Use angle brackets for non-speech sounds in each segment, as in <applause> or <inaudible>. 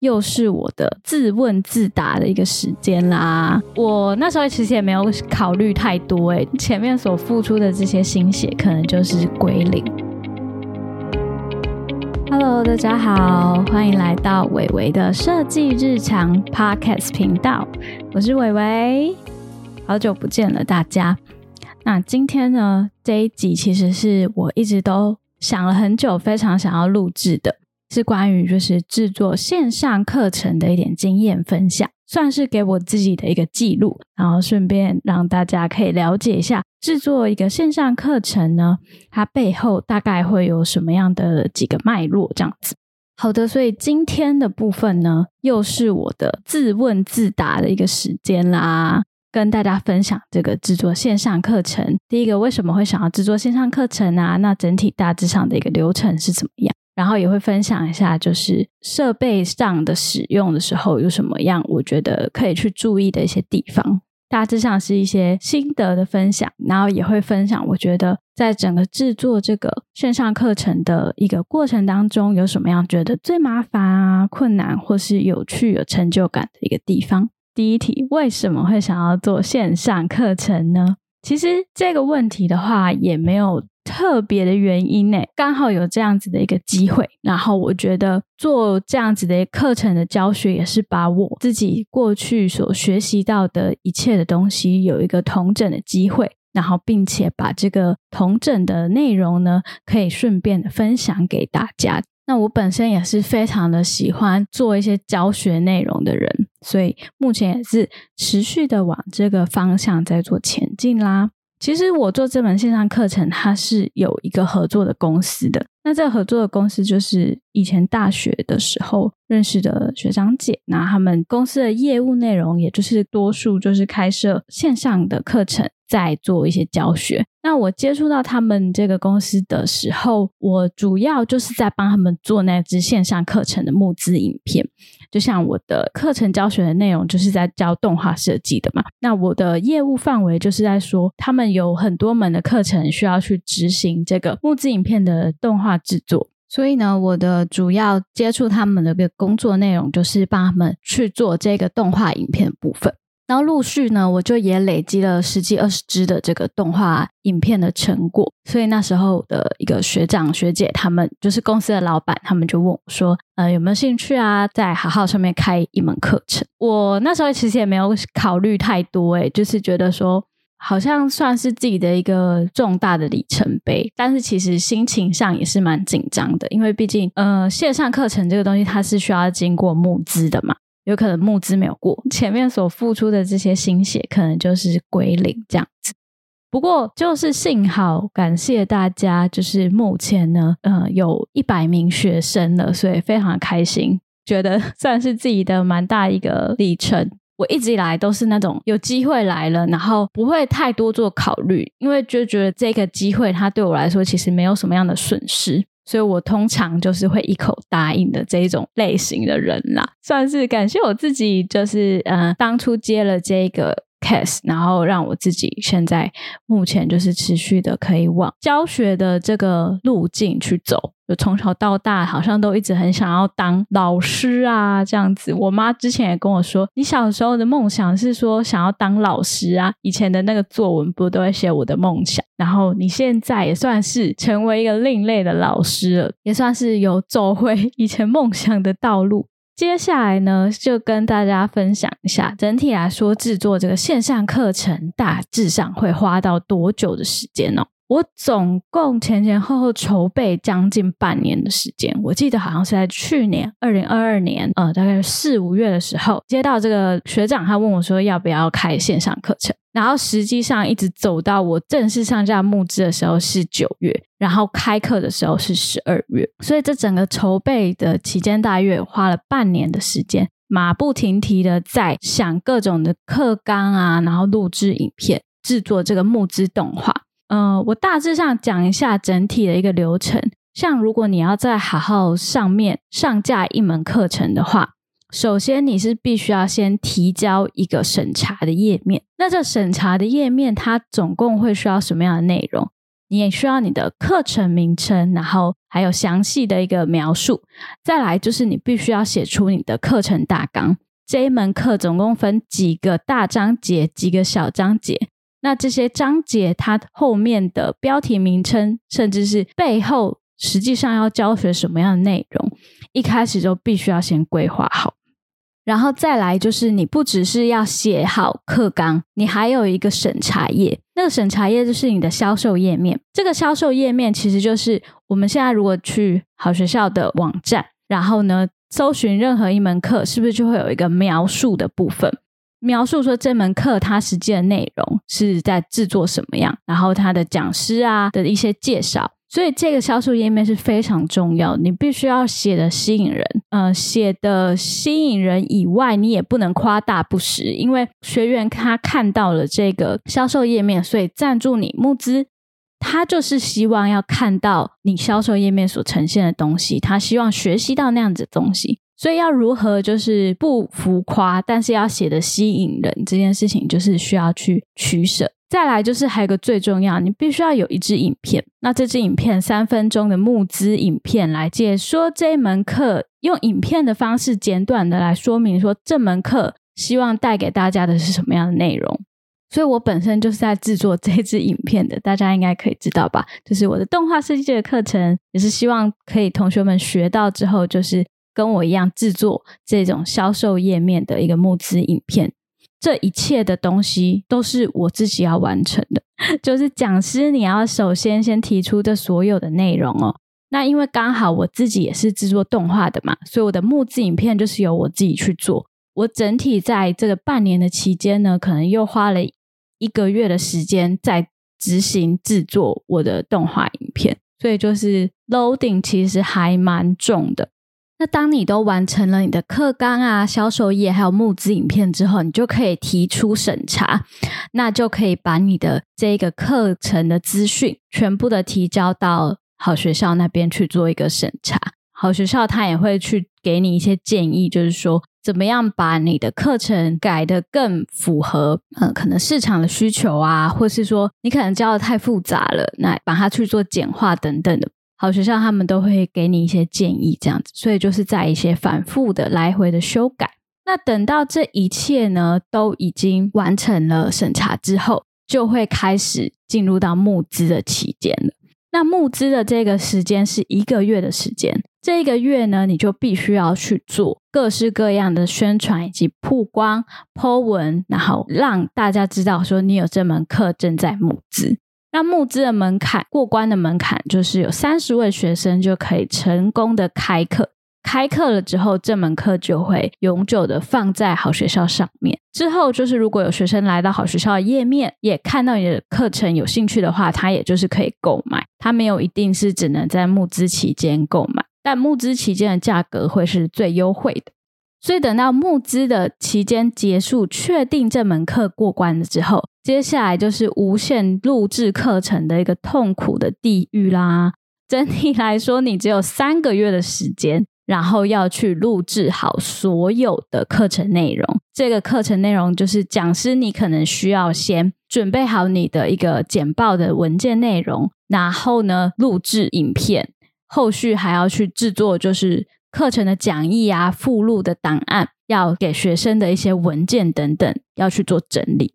又是我的自问自答的一个时间啦。我那时候其实也没有考虑太多，诶，前面所付出的这些心血，可能就是归零。Hello，大家好，欢迎来到伟伟的设计日常 Podcast 频道，我是伟伟，好久不见了，大家。那今天呢，这一集其实是我一直都想了很久，非常想要录制的。是关于就是制作线上课程的一点经验分享，算是给我自己的一个记录，然后顺便让大家可以了解一下制作一个线上课程呢，它背后大概会有什么样的几个脉络这样子。好的，所以今天的部分呢，又是我的自问自答的一个时间啦，跟大家分享这个制作线上课程。第一个，为什么会想要制作线上课程啊？那整体大致上的一个流程是怎么样？然后也会分享一下，就是设备上的使用的时候有什么样，我觉得可以去注意的一些地方。大致上是一些心得的分享，然后也会分享，我觉得在整个制作这个线上课程的一个过程当中，有什么样觉得最麻烦啊、困难或是有趣、有成就感的一个地方。第一题，为什么会想要做线上课程呢？其实这个问题的话，也没有。特别的原因呢，刚好有这样子的一个机会，然后我觉得做这样子的课程的教学，也是把我自己过去所学习到的一切的东西有一个同整的机会，然后并且把这个同整的内容呢，可以顺便的分享给大家。那我本身也是非常的喜欢做一些教学内容的人，所以目前也是持续的往这个方向在做前进啦。其实我做这门线上课程，它是有一个合作的公司的。那这个合作的公司就是以前大学的时候认识的学长姐。那他们公司的业务内容，也就是多数就是开设线上的课程，在做一些教学。那我接触到他们这个公司的时候，我主要就是在帮他们做那支线上课程的募资影片。就像我的课程教学的内容就是在教动画设计的嘛，那我的业务范围就是在说，他们有很多门的课程需要去执行这个木质影片的动画制作，所以呢，我的主要接触他们的个工作内容就是帮他们去做这个动画影片部分。然后陆续呢，我就也累积了十几二十支的这个动画影片的成果，所以那时候的一个学长学姐他们，就是公司的老板，他们就问我说：“呃，有没有兴趣啊，在好好上面开一门课程？”我那时候其实也没有考虑太多，诶就是觉得说好像算是自己的一个重大的里程碑，但是其实心情上也是蛮紧张的，因为毕竟呃线上课程这个东西它是需要经过募资的嘛。有可能募资没有过，前面所付出的这些心血，可能就是归零这样子。不过就是幸好，感谢大家，就是目前呢，呃，有一百名学生了，所以非常开心，觉得 <laughs> 算是自己的蛮大一个里程。我一直以来都是那种有机会来了，然后不会太多做考虑，因为就觉得这个机会它对我来说其实没有什么样的损失。所以我通常就是会一口答应的这一种类型的人啦，算是感谢我自己，就是嗯，当初接了这个然后让我自己现在目前就是持续的可以往教学的这个路径去走。就从小到大，好像都一直很想要当老师啊，这样子。我妈之前也跟我说，你小时候的梦想是说想要当老师啊。以前的那个作文不都会写我的梦想？然后你现在也算是成为一个另类的老师了，也算是有走回以前梦想的道路。<laughs> 接下来呢，就跟大家分享一下，整体来说制作这个线上课程大致上会花到多久的时间呢？我总共前前后后筹备将近半年的时间，我记得好像是在去年二零二二年，呃，大概四五月的时候接到这个学长，他问我说要不要开线上课程，然后实际上一直走到我正式上架募资的时候是九月，然后开课的时候是十二月，所以这整个筹备的期间大约花了半年的时间，马不停蹄的在想各种的课纲啊，然后录制影片，制作这个募资动画。嗯，我大致上讲一下整体的一个流程。像如果你要在好好上面上架一门课程的话，首先你是必须要先提交一个审查的页面。那这审查的页面它总共会需要什么样的内容？你也需要你的课程名称，然后还有详细的一个描述。再来就是你必须要写出你的课程大纲。这一门课总共分几个大章节，几个小章节。那这些章节它后面的标题名称，甚至是背后实际上要教学什么样的内容，一开始就必须要先规划好。然后再来就是，你不只是要写好课纲，你还有一个审查页。那个审查页就是你的销售页面。这个销售页面其实就是我们现在如果去好学校的网站，然后呢。搜寻任何一门课，是不是就会有一个描述的部分？描述说这门课它实际的内容是在制作什么样，然后它的讲师啊的一些介绍。所以这个销售页面是非常重要，你必须要写的吸引人。嗯，写的吸引人以外，你也不能夸大不实，因为学员他看到了这个销售页面，所以赞助你募资。他就是希望要看到你销售页面所呈现的东西，他希望学习到那样子的东西，所以要如何就是不浮夸，但是要写的吸引人，这件事情就是需要去取舍。再来就是还有个最重要，你必须要有一支影片，那这支影片三分钟的募资影片来解说这一门课，用影片的方式简短的来说明说这门课希望带给大家的是什么样的内容。所以我本身就是在制作这支影片的，大家应该可以知道吧？就是我的动画设计的课程，也是希望可以同学们学到之后，就是跟我一样制作这种销售页面的一个募资影片。这一切的东西都是我自己要完成的，<laughs> 就是讲师你要首先先提出这所有的内容哦。那因为刚好我自己也是制作动画的嘛，所以我的募资影片就是由我自己去做。我整体在这个半年的期间呢，可能又花了。一个月的时间在执行制作我的动画影片，所以就是 loading 其实还蛮重的。那当你都完成了你的课纲啊、销售页还有募资影片之后，你就可以提出审查，那就可以把你的这个课程的资讯全部的提交到好学校那边去做一个审查。好学校他也会去给你一些建议，就是说。怎么样把你的课程改得更符合呃可能市场的需求啊，或是说你可能教的太复杂了，那把它去做简化等等的，好学校他们都会给你一些建议，这样子，所以就是在一些反复的来回的修改。那等到这一切呢都已经完成了审查之后，就会开始进入到募资的期间了。那募资的这个时间是一个月的时间。这一个月呢，你就必须要去做各式各样的宣传以及曝光、Po 文，然后让大家知道说你有这门课正在募资。那募资的门槛过关的门槛就是有三十位学生就可以成功的开课。开课了之后，这门课就会永久的放在好学校上面。之后就是如果有学生来到好学校的页面，也看到你的课程有兴趣的话，他也就是可以购买。他没有一定是只能在募资期间购买。但募资期间的价格会是最优惠的，所以等到募资的期间结束，确定这门课过关了之后，接下来就是无限录制课程的一个痛苦的地狱啦。<laughs> 整体来说，你只有三个月的时间，然后要去录制好所有的课程内容。这个课程内容就是讲师，你可能需要先准备好你的一个简报的文件内容，然后呢，录制影片。后续还要去制作，就是课程的讲义啊、附录的档案，要给学生的一些文件等等，要去做整理。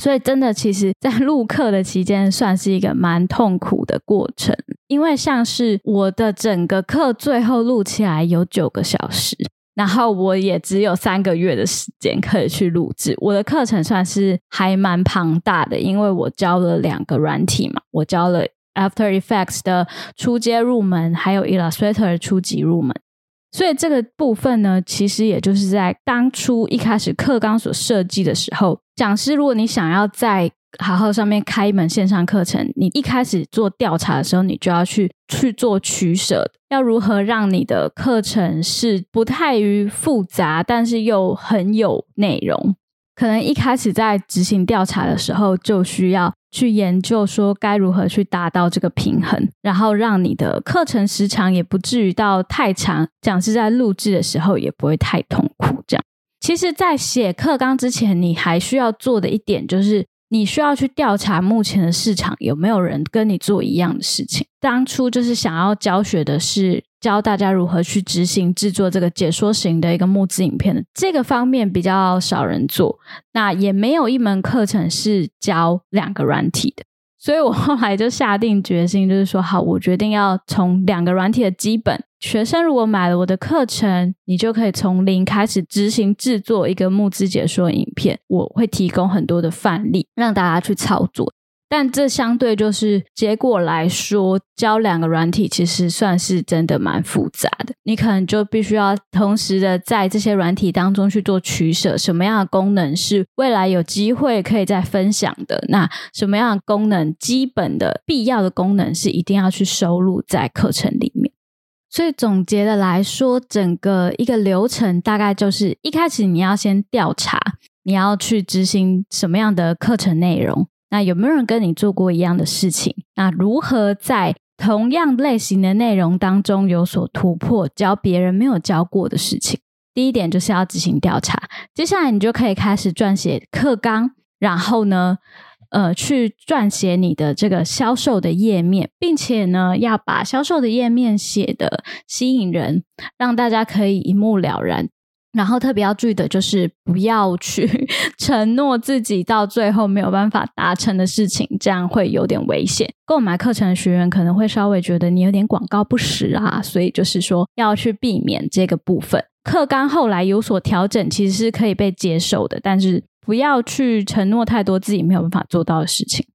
所以，真的，其实，在录课的期间，算是一个蛮痛苦的过程。因为像是我的整个课最后录起来有九个小时，然后我也只有三个月的时间可以去录制。我的课程算是还蛮庞大的，因为我教了两个软体嘛，我教了。After Effects 的初阶入门，还有 Illustrator 的初级入门，所以这个部分呢，其实也就是在当初一开始课纲所设计的时候，讲师如果你想要在好好上面开一门线上课程，你一开始做调查的时候，你就要去去做取舍，要如何让你的课程是不太于复杂，但是又很有内容。可能一开始在执行调查的时候，就需要去研究说该如何去达到这个平衡，然后让你的课程时长也不至于到太长，讲师在录制的时候也不会太痛苦。这样，其实，在写课纲之前，你还需要做的一点就是，你需要去调查目前的市场有没有人跟你做一样的事情。当初就是想要教学的是教大家如何去执行制作这个解说型的一个募资影片的这个方面比较少人做，那也没有一门课程是教两个软体的。所以我后来就下定决心，就是说，好，我决定要从两个软体的基本。学生如果买了我的课程，你就可以从零开始执行制作一个募资解说影片。我会提供很多的范例，让大家去操作。但这相对就是结果来说，教两个软体其实算是真的蛮复杂的。你可能就必须要同时的在这些软体当中去做取舍，什么样的功能是未来有机会可以再分享的？那什么样的功能，基本的必要的功能是一定要去收录在课程里面。所以总结的来说，整个一个流程大概就是一开始你要先调查，你要去执行什么样的课程内容。那有没有人跟你做过一样的事情？那如何在同样类型的内容当中有所突破，教别人没有教过的事情？第一点就是要执行调查，接下来你就可以开始撰写课纲，然后呢，呃，去撰写你的这个销售的页面，并且呢，要把销售的页面写的吸引人，让大家可以一目了然。然后特别要注意的就是，不要去 <laughs> 承诺自己到最后没有办法达成的事情，这样会有点危险。购买课程的学员可能会稍微觉得你有点广告不实啊，所以就是说要去避免这个部分。课纲后来有所调整，其实是可以被接受的，但是不要去承诺太多自己没有办法做到的事情。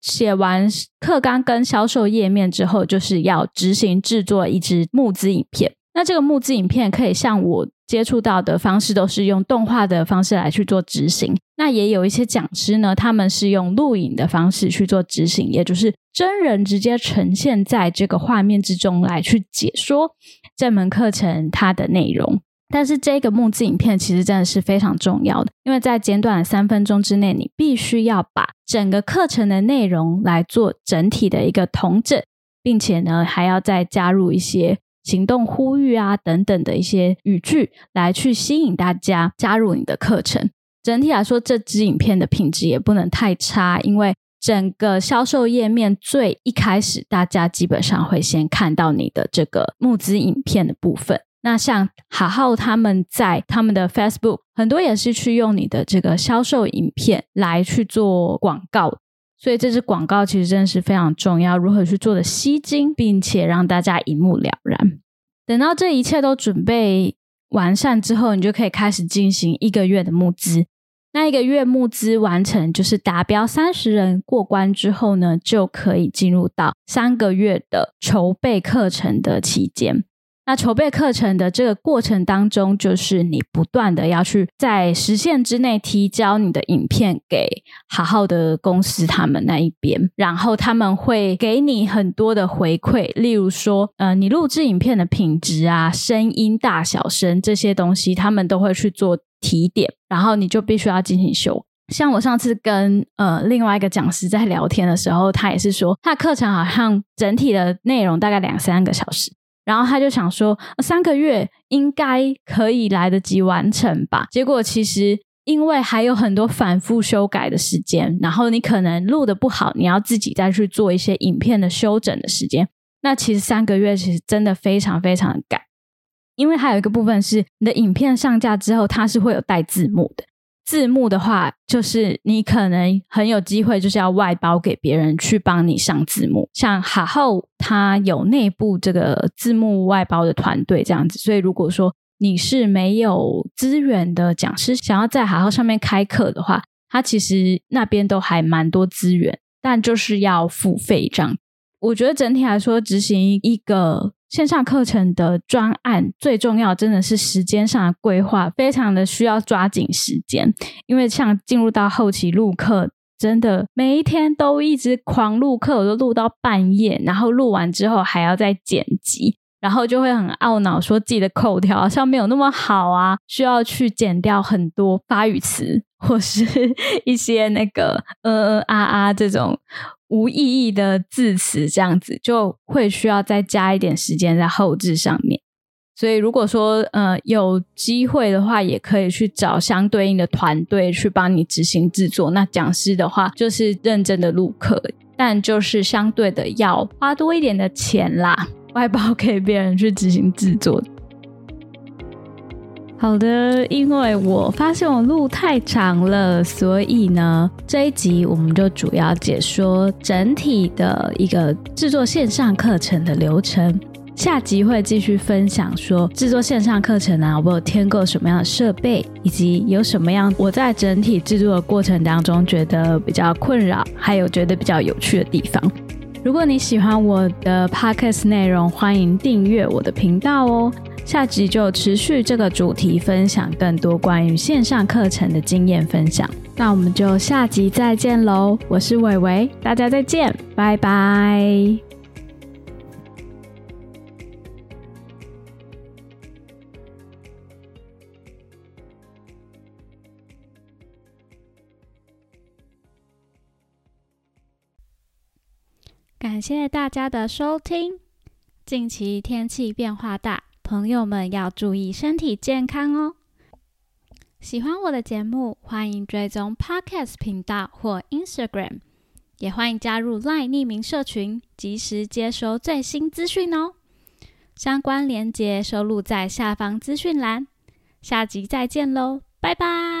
写完课纲跟销售页面之后，就是要执行制作一支募资影片。那这个募资影片可以像我接触到的方式，都是用动画的方式来去做执行。那也有一些讲师呢，他们是用录影的方式去做执行，也就是真人直接呈现在这个画面之中来去解说这门课程它的内容。但是这个募资影片其实真的是非常重要的，因为在简短的三分钟之内，你必须要把整个课程的内容来做整体的一个统整，并且呢，还要再加入一些。行动呼吁啊，等等的一些语句，来去吸引大家加入你的课程。整体来说，这支影片的品质也不能太差，因为整个销售页面最一开始，大家基本上会先看到你的这个募资影片的部分。那像好好他们在他们的 Facebook 很多也是去用你的这个销售影片来去做广告。所以这支广告其实真的是非常重要，如何去做的吸睛，并且让大家一目了然。等到这一切都准备完善之后，你就可以开始进行一个月的募资。那一个月募资完成，就是达标三十人过关之后呢，就可以进入到三个月的筹备课程的期间。那筹备课程的这个过程当中，就是你不断的要去在时限之内提交你的影片给好好的公司他们那一边，然后他们会给你很多的回馈，例如说，呃，你录制影片的品质啊、声音大小声这些东西，他们都会去做提点，然后你就必须要进行修。像我上次跟呃另外一个讲师在聊天的时候，他也是说，他课程好像整体的内容大概两三个小时。然后他就想说，三个月应该可以来得及完成吧。结果其实因为还有很多反复修改的时间，然后你可能录的不好，你要自己再去做一些影片的修整的时间。那其实三个月其实真的非常非常赶，因为还有一个部分是你的影片上架之后，它是会有带字幕的。字幕的话，就是你可能很有机会，就是要外包给别人去帮你上字幕。像哈后，它有内部这个字幕外包的团队这样子。所以，如果说你是没有资源的讲师，想要在哈后上面开课的话，它其实那边都还蛮多资源，但就是要付费这样。我觉得整体来说，执行一个。线上课程的专案最重要，真的是时间上的规划，非常的需要抓紧时间。因为像进入到后期录课，真的每一天都一直狂录课，我都录到半夜，然后录完之后还要再剪辑，然后就会很懊恼，说自己的口条好像没有那么好啊，需要去剪掉很多发语词或是一些那个呃呃啊啊这种。无意义的字词，这样子就会需要再加一点时间在后置上面。所以如果说呃有机会的话，也可以去找相对应的团队去帮你执行制作。那讲师的话，就是认真的录课，但就是相对的要花多一点的钱啦，外包给别人去执行制作。好的，因为我发现我路太长了，所以呢，这一集我们就主要解说整体的一个制作线上课程的流程。下集会继续分享说制作线上课程啊，我有添购什么样的设备，以及有什么样我在整体制作的过程当中觉得比较困扰，还有觉得比较有趣的地方。如果你喜欢我的 podcast 内容，欢迎订阅我的频道哦。下集就持续这个主题，分享更多关于线上课程的经验分享。那我们就下集再见喽！我是伟伟，大家再见，拜拜。感谢大家的收听。近期天气变化大。朋友们要注意身体健康哦！喜欢我的节目，欢迎追踪 Podcast 频道或 Instagram，也欢迎加入 LINE 匿名社群，及时接收最新资讯哦。相关链接收录在下方资讯栏。下集再见喽，拜拜！